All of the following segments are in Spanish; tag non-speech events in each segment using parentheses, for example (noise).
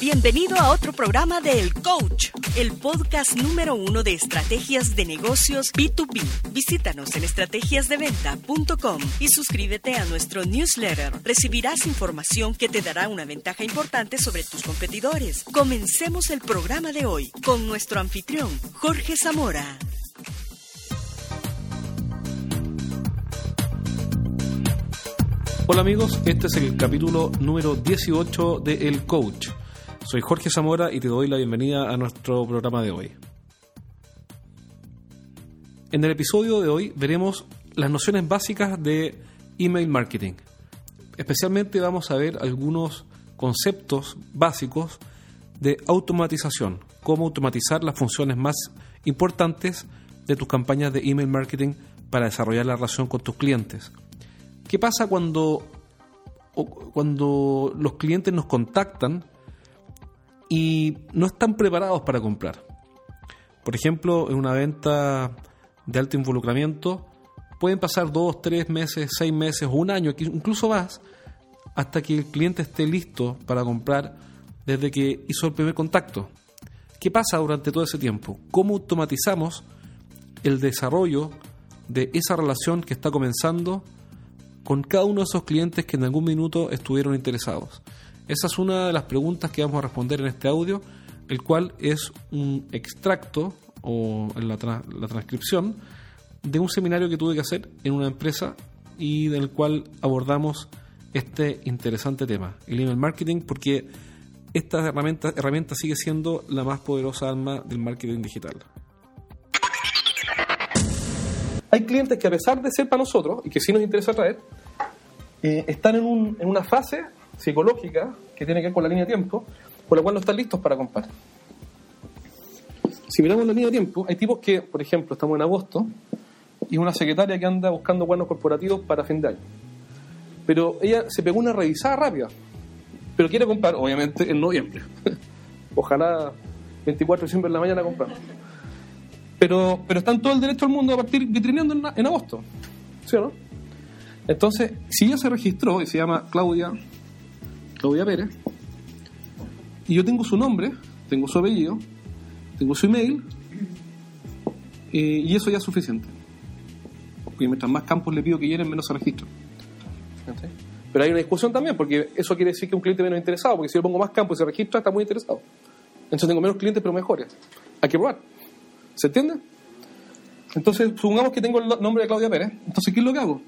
Bienvenido a otro programa de El Coach, el podcast número uno de estrategias de negocios B2B. Visítanos en estrategiasdeventa.com y suscríbete a nuestro newsletter. Recibirás información que te dará una ventaja importante sobre tus competidores. Comencemos el programa de hoy con nuestro anfitrión, Jorge Zamora. Hola amigos, este es el capítulo número 18 de El Coach. Soy Jorge Zamora y te doy la bienvenida a nuestro programa de hoy. En el episodio de hoy veremos las nociones básicas de email marketing. Especialmente vamos a ver algunos conceptos básicos de automatización, cómo automatizar las funciones más importantes de tus campañas de email marketing para desarrollar la relación con tus clientes. ¿Qué pasa cuando, cuando los clientes nos contactan y no están preparados para comprar? Por ejemplo, en una venta de alto involucramiento pueden pasar dos, tres meses, seis meses o un año, incluso más, hasta que el cliente esté listo para comprar desde que hizo el primer contacto. ¿Qué pasa durante todo ese tiempo? ¿Cómo automatizamos el desarrollo de esa relación que está comenzando con cada uno de esos clientes que en algún minuto estuvieron interesados? Esa es una de las preguntas que vamos a responder en este audio, el cual es un extracto o la transcripción de un seminario que tuve que hacer en una empresa y del cual abordamos este interesante tema, el email marketing, porque esta herramienta, herramienta sigue siendo la más poderosa arma del marketing digital. Hay clientes que a pesar de ser para nosotros, y que sí nos interesa traer, eh, están en, un, en una fase psicológica que tiene que ver con la línea de tiempo, por la cual no están listos para comprar. Si miramos la línea de tiempo, hay tipos que, por ejemplo, estamos en agosto y una secretaria que anda buscando buenos corporativos para fin de año. Pero ella se pegó una revisada rápida, pero quiere comprar, obviamente, en noviembre. (laughs) Ojalá 24 de diciembre en la mañana comprar. Pero, pero están todo el derecho al mundo a partir vitrineando en, en agosto. ¿Sí o no? Entonces, si ella se registró y se llama Claudia, Claudia Pérez, y yo tengo su nombre, tengo su apellido, tengo su email, eh, y eso ya es suficiente. Porque mientras más campos le pido que llenen, menos se registro. Pero hay una discusión también, porque eso quiere decir que un cliente menos interesado, porque si yo pongo más campos y se registra, está muy interesado. Entonces tengo menos clientes, pero mejores. Hay que probar. ¿Se entiende? Entonces, supongamos que tengo el nombre de Claudia Pérez. Entonces, ¿qué es lo que hago?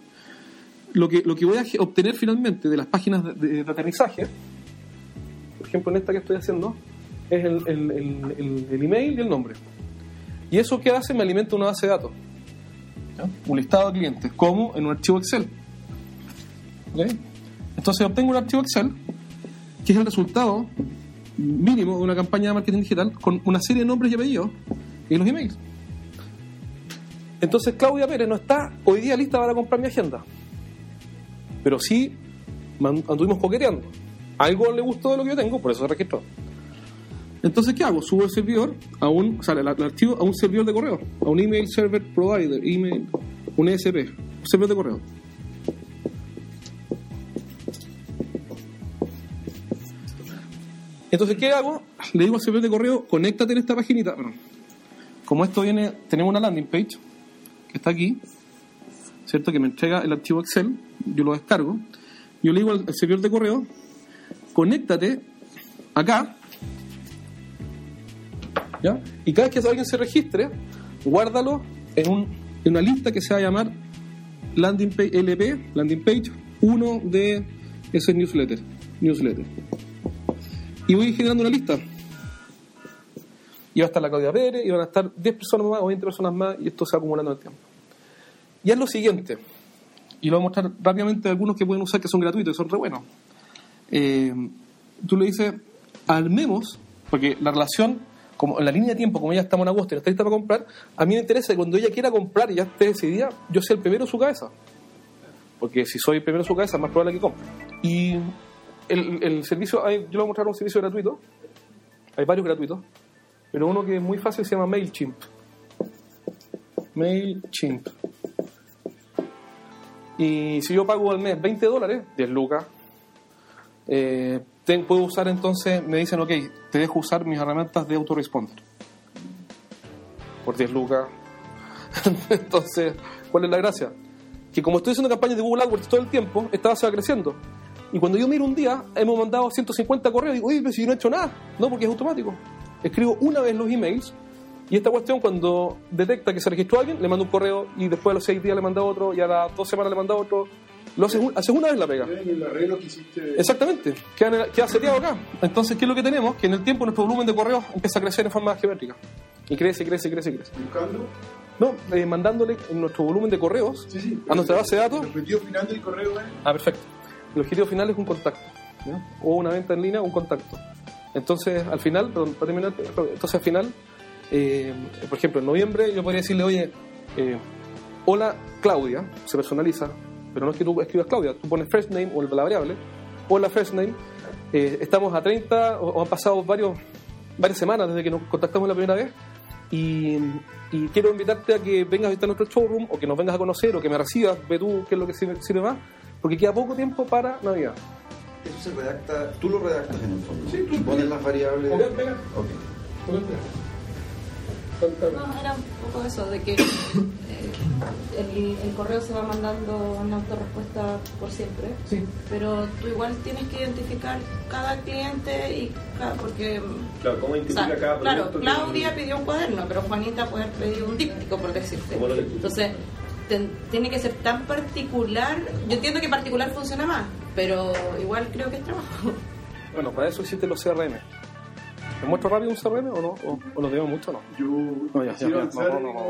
Lo que, lo que voy a obtener finalmente de las páginas de, de aterrizaje, por ejemplo, en esta que estoy haciendo, es el, el, el, email y el nombre. Y eso que hace me alimenta una base de datos. Un listado de clientes, como en un archivo Excel. Entonces obtengo un archivo Excel, que es el resultado mínimo de una campaña de marketing digital con una serie de nombres y apellidos y los emails. Entonces Claudia Pérez no está hoy día lista para comprar mi agenda. Pero sí anduvimos coqueteando. Algo le gustó de lo que yo tengo, por eso se registró. Entonces, ¿qué hago? Subo el servidor a un, o el, archivo a un servidor de correo, a un email server provider, email, un ESP, un servidor de correo. Entonces, ¿qué hago? Le digo al servidor de correo, conéctate en esta paginita. Como esto viene, tenemos una landing page que está aquí, ¿cierto? Que me entrega el archivo Excel, yo lo descargo. Yo le digo al, servidor de correo, conéctate acá, ¿ya? Y cada vez que alguien se registre, guárdalo en, un, en una lista que se va a llamar landing page, LP, landing page 1 de ese newsletter. newsletter y voy generando una lista. Y va a estar la Claudia Pérez, y van a estar 10 personas más o 20 personas más, y esto se va acumulando el tiempo. Y es lo siguiente, y lo voy a mostrar rápidamente algunos que pueden usar que son gratuitos y son re buenos. Eh, tú le dices, armemos, porque la relación, como en la línea de tiempo, como ya estamos en agosto y no está lista para comprar, a mí me interesa que cuando ella quiera comprar y ya esté decidida, yo sea el primero en su cabeza. Porque si soy el primero en su cabeza, es más probable que compre. Y el, el, servicio, yo le voy a mostrar un servicio gratuito, hay varios gratuitos, pero uno que es muy fácil se llama MailChimp. MailChimp. Y si yo pago al mes 20 dólares, 10 lucas, eh, ten- puedo usar entonces, me dicen, ok, te dejo usar mis herramientas de autoresponder. Por 10 lucas. (laughs) entonces, ¿cuál es la gracia? Que como estoy haciendo campañas de Google AdWords todo el tiempo, esta base va creciendo. Y cuando yo miro un día, hemos mandado 150 correos y digo, oye, pero si yo no he hecho nada. No, porque es automático. Escribo una vez los emails y esta cuestión cuando detecta que se registró alguien, le mando un correo y después a los 6 días le manda otro y a las 2 semanas le manda otro. Lo haces, un- haces una vez la pega. El arreglo que hiciste. Exactamente, queda, queda seteado acá. Entonces, ¿qué es lo que tenemos? Que en el tiempo nuestro volumen de correos empieza a crecer en forma geométrica. Y crece, crece, crece, crece. Buscando. No, eh, mandándole nuestro volumen de correos Sí, sí. a nuestra base de datos. El objetivo final del correo es. Ah, perfecto. El objetivo final es un contacto. ¿ya? O una venta en línea, un contacto. Entonces, al final, perdón, para terminar, entonces al final, eh, por ejemplo, en noviembre yo podría decirle, oye, eh, hola Claudia, se personaliza, pero no es que tú escribas Claudia, tú pones first name o la variable, hola first name, eh, estamos a 30 o, o han pasado varios, varias semanas desde que nos contactamos la primera vez y, y quiero invitarte a que vengas a visitar nuestro showroom o que nos vengas a conocer o que me recibas, ve tú qué es lo que sirve, sirve más, porque queda poco tiempo para Navidad. Eso se redacta, tú lo redactas en el fondo. Sí, tú- pones las variables. Ok, venga. Ok. No, era un poco eso, de que (coughs) eh, el, el correo se va mandando una autorrespuesta por siempre, Sí. pero tú igual tienes que identificar cada cliente y cada, porque... Claro, ¿cómo o identifica sea, cada claro, que- Claudia pidió un cuaderno, pero Juanita puede haber pedido un díptico, por decirte. ¿Cómo lo lectura? Entonces, tiene que ser tan particular. Yo entiendo que particular funciona más, pero igual creo que es trabajo. Bueno, para eso existen los CRM. ¿Me muestro rápido un CRM o no? ¿O, o lo debemos mucho o no? Yo No, ya, ya, quiero ya, avanzar no, no, no.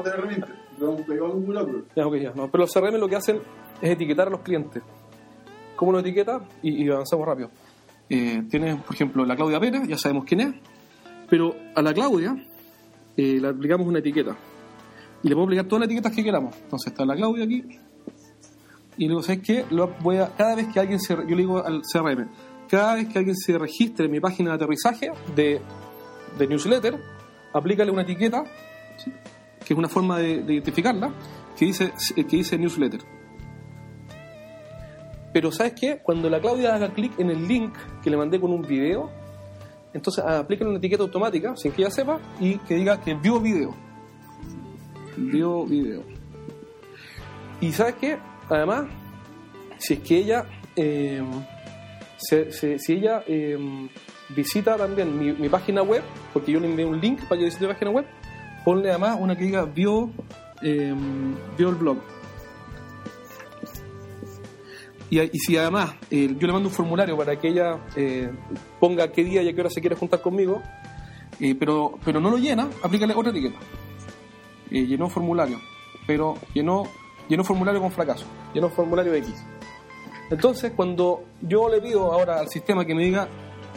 Ya, ok, ya. No, pero los CRM lo que hacen es etiquetar a los clientes. ¿Cómo lo etiqueta? Y, y avanzamos rápido. Eh, tienes, por ejemplo, la Claudia Pérez, ya sabemos quién es, pero a la Claudia eh, le aplicamos una etiqueta. Y le podemos aplicar todas las etiquetas que queramos. Entonces está la Claudia aquí. Y luego, ¿sabes qué? Lo voy a, cada vez que alguien se. Yo le digo al CRM, cada vez que alguien se registre en mi página de aterrizaje de, newsletter, aplícale una etiqueta, que es una forma de, de identificarla, que dice, que dice newsletter. Pero ¿sabes qué? Cuando la Claudia haga clic en el link que le mandé con un video, entonces aplícale una etiqueta automática, sin que ella sepa, y que diga que vio video. Vio video. Y ¿sabes qué? Además, si es que ella, eh, se- se- si ella eh, visita también mi, página web, porque yo le envié un link para que visite mi página web, ponle además una que diga vio, vio el blog. Y, si además yo le mando un formulario para que ella eh, ponga qué día y a qué hora se quiere juntar conmigo, eh, pero, pero no lo llena, aplícale otra etiqueta. Eh, llenó formulario, pero llenó, llenó formulario con fracaso, llenó formulario X. Entonces, cuando yo le pido ahora al sistema que me diga,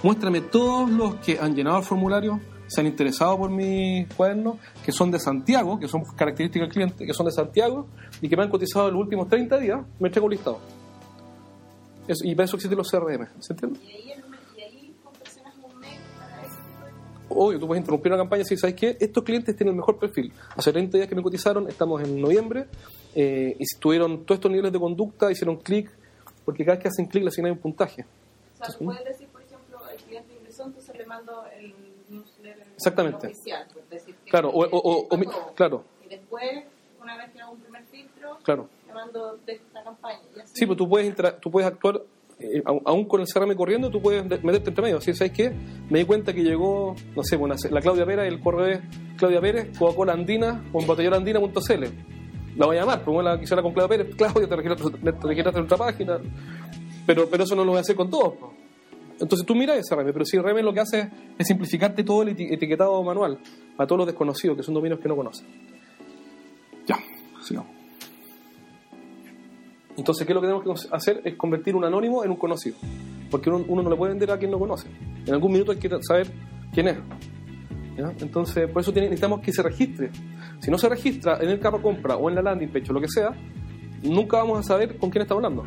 muéstrame todos los que han llenado el formulario, se han interesado por mis cuadernos, que son de Santiago, que son características del cliente, que son de Santiago y que me han cotizado en los últimos 30 días, me entrega un listado. Eso- y para eso existen los CRM, ¿se entiende? Y ahí, el, y ahí confeccionas un mail para eso. Obvio, tú puedes interrumpir una campaña si sabes que estos clientes tienen el mejor perfil. Hace 30 días que me cotizaron, estamos en noviembre, eh, y tuvieron todos estos niveles de conducta, hicieron clic, porque cada vez que hacen clic le asignan un puntaje. O sea, tú puedes decir, por ejemplo, el cliente ingresó, entonces le mando el newsletter Exactamente. oficial. Pues, decir, que Claro, o, o- o- mi- claro, Y después, una vez que hago un primer filtro, claro. le mando de esta campaña. Y así. Sí, pues tú puedes, tú puedes actuar, eh, aún con el CRM corriendo, tú puedes de- meterte entre medio. Así, ¿sabes qué? Me di cuenta que llegó, no sé, bueno, la Claudia Pérez, el correo es Claudia Pérez, Coca-Cola Andina, o en botellolandina.cl. La voy a llamar, pues bueno, la quisiera con Claudia Pérez, Claudia, te registraste, te registraste en otra página. Pero, pero eso no lo voy a hacer con todos. pues. Entonces tú miras ese CRM, pero si CRM lo que hace es simplificarte todo el eti- etiquetado manual para todos los desconocidos, que son dominios que no conocen. Ya, sigamos. Entonces, ¿qué es lo que tenemos que hacer? Es convertir un anónimo en un conocido. Porque uno, uno no le puede vender a quien no conoce. En algún minuto hay que saber quién es. Entonces, por eso necesitamos que se registre. Si no se registra en el carro compra o en la landing page o lo que sea, nunca vamos a saber con quién estamos hablando.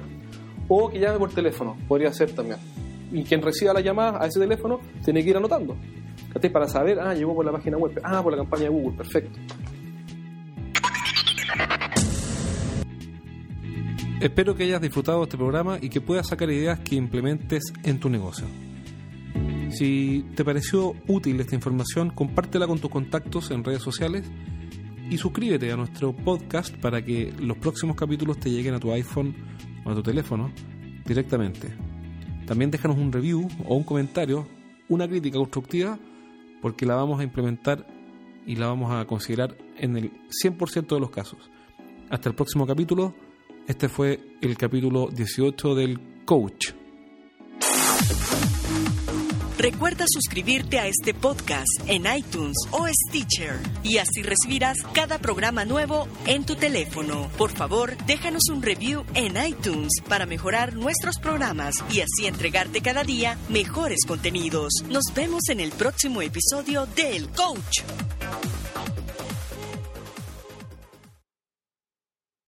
O que llame por teléfono, podría ser también. Y quien reciba la llamada a ese teléfono tiene que ir anotando. Para saber, ah, llegó por la página web, ah, por la campaña de Google, perfecto. Espero que hayas disfrutado de este programa y que puedas sacar ideas que implementes en tu negocio. Si te pareció útil esta información, compártela con tus contactos en redes sociales y suscríbete a nuestro podcast para que los próximos capítulos te lleguen a tu iPhone o a tu teléfono directamente. También déjanos un review o un comentario, una crítica constructiva, porque la vamos a implementar y la vamos a considerar en el 100% de los casos. Hasta el próximo capítulo. Este fue el capítulo 18 del Coach. Recuerda suscribirte a este podcast en iTunes o Stitcher y así recibirás cada programa nuevo en tu teléfono. Por favor, déjanos un review en iTunes para mejorar nuestros programas y así entregarte cada día mejores contenidos. Nos vemos en el próximo episodio del Coach.